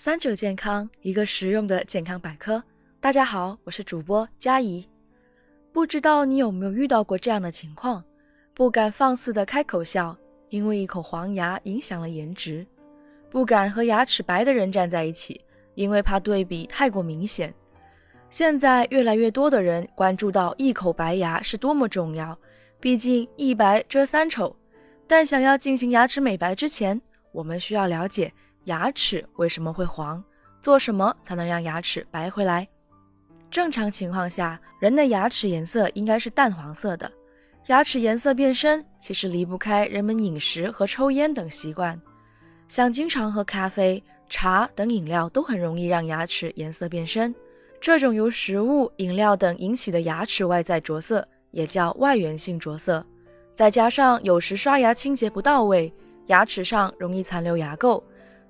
三九健康，一个实用的健康百科。大家好，我是主播佳怡。不知道你有没有遇到过这样的情况：不敢放肆的开口笑，因为一口黄牙影响了颜值；不敢和牙齿白的人站在一起，因为怕对比太过明显。现在越来越多的人关注到一口白牙是多么重要，毕竟一白遮三丑。但想要进行牙齿美白之前，我们需要了解。牙齿为什么会黄？做什么才能让牙齿白回来？正常情况下，人的牙齿颜色应该是淡黄色的。牙齿颜色变深，其实离不开人们饮食和抽烟等习惯。像经常喝咖啡、茶等饮料，都很容易让牙齿颜色变深。这种由食物、饮料等引起的牙齿外在着色，也叫外源性着色。再加上有时刷牙清洁不到位，牙齿上容易残留牙垢。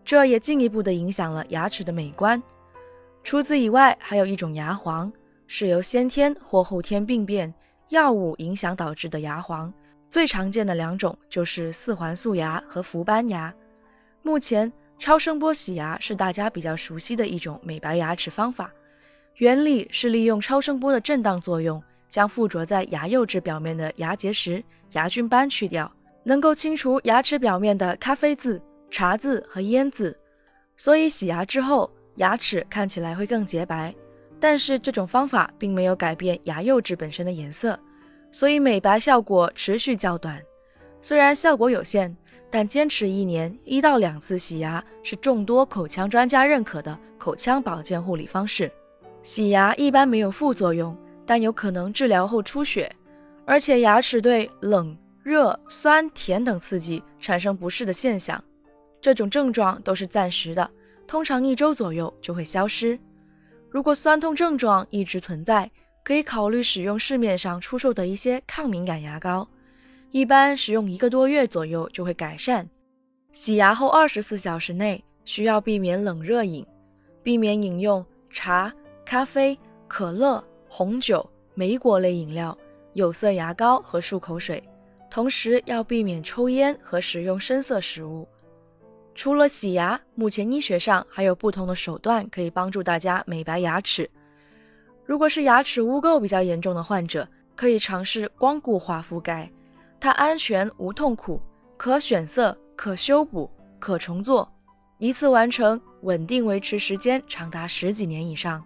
这也进一步的影响了牙齿的美观。除此以外，还有一种牙黄，是由先天或后天病变、药物影响导致的牙黄。最常见的两种就是四环素牙和氟斑牙。目前，超声波洗牙是大家比较熟悉的一种美白牙齿方法。原理是利用超声波的震荡作用，将附着在牙釉质表面的牙结石、牙菌斑去掉，能够清除牙齿表面的咖啡渍。茶渍和烟渍，所以洗牙之后牙齿看起来会更洁白。但是这种方法并没有改变牙釉质本身的颜色，所以美白效果持续较短。虽然效果有限，但坚持一年一到两次洗牙是众多口腔专家认可的口腔保健护理方式。洗牙一般没有副作用，但有可能治疗后出血，而且牙齿对冷、热、酸、甜等刺激产生不适的现象。这种症状都是暂时的，通常一周左右就会消失。如果酸痛症状一直存在，可以考虑使用市面上出售的一些抗敏感牙膏，一般使用一个多月左右就会改善。洗牙后二十四小时内需要避免冷热饮，避免饮用茶、咖啡、可乐、红酒、莓果类饮料、有色牙膏和漱口水，同时要避免抽烟和食用深色食物。除了洗牙，目前医学上还有不同的手段可以帮助大家美白牙齿。如果是牙齿污垢比较严重的患者，可以尝试光固化覆盖，它安全无痛苦，可选色、可修补、可重做，一次完成，稳定维持时间长达十几年以上。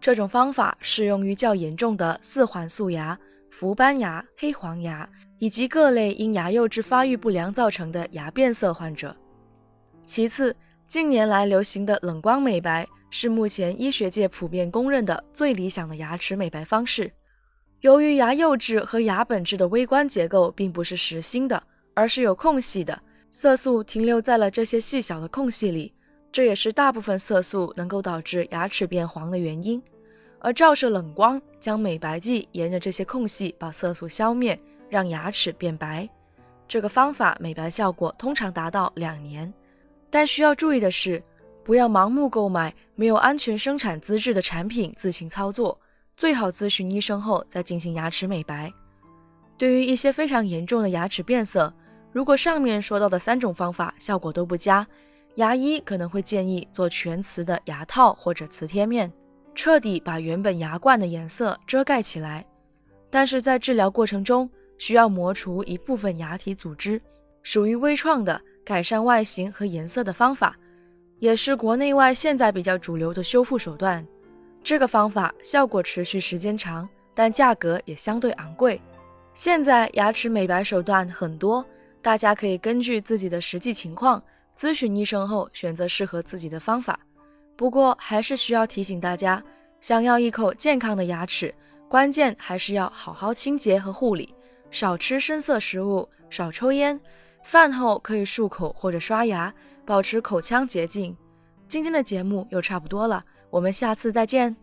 这种方法适用于较严重的四环素牙、氟斑牙、黑黄牙以及各类因牙釉质发育不良造成的牙变色患者。其次，近年来流行的冷光美白是目前医学界普遍公认的最理想的牙齿美白方式。由于牙釉质和牙本质的微观结构并不是实心的，而是有空隙的，色素停留在了这些细小的空隙里，这也是大部分色素能够导致牙齿变黄的原因。而照射冷光将美白剂沿着这些空隙把色素消灭，让牙齿变白。这个方法美白效果通常达到两年。但需要注意的是，不要盲目购买没有安全生产资质的产品自行操作，最好咨询医生后再进行牙齿美白。对于一些非常严重的牙齿变色，如果上面说到的三种方法效果都不佳，牙医可能会建议做全瓷的牙套或者瓷贴面，彻底把原本牙冠的颜色遮盖起来。但是在治疗过程中，需要磨除一部分牙体组织，属于微创的。改善外形和颜色的方法，也是国内外现在比较主流的修复手段。这个方法效果持续时间长，但价格也相对昂贵。现在牙齿美白手段很多，大家可以根据自己的实际情况咨询医生后选择适合自己的方法。不过还是需要提醒大家，想要一口健康的牙齿，关键还是要好好清洁和护理，少吃深色食物，少抽烟。饭后可以漱口或者刷牙，保持口腔洁净。今天的节目又差不多了，我们下次再见。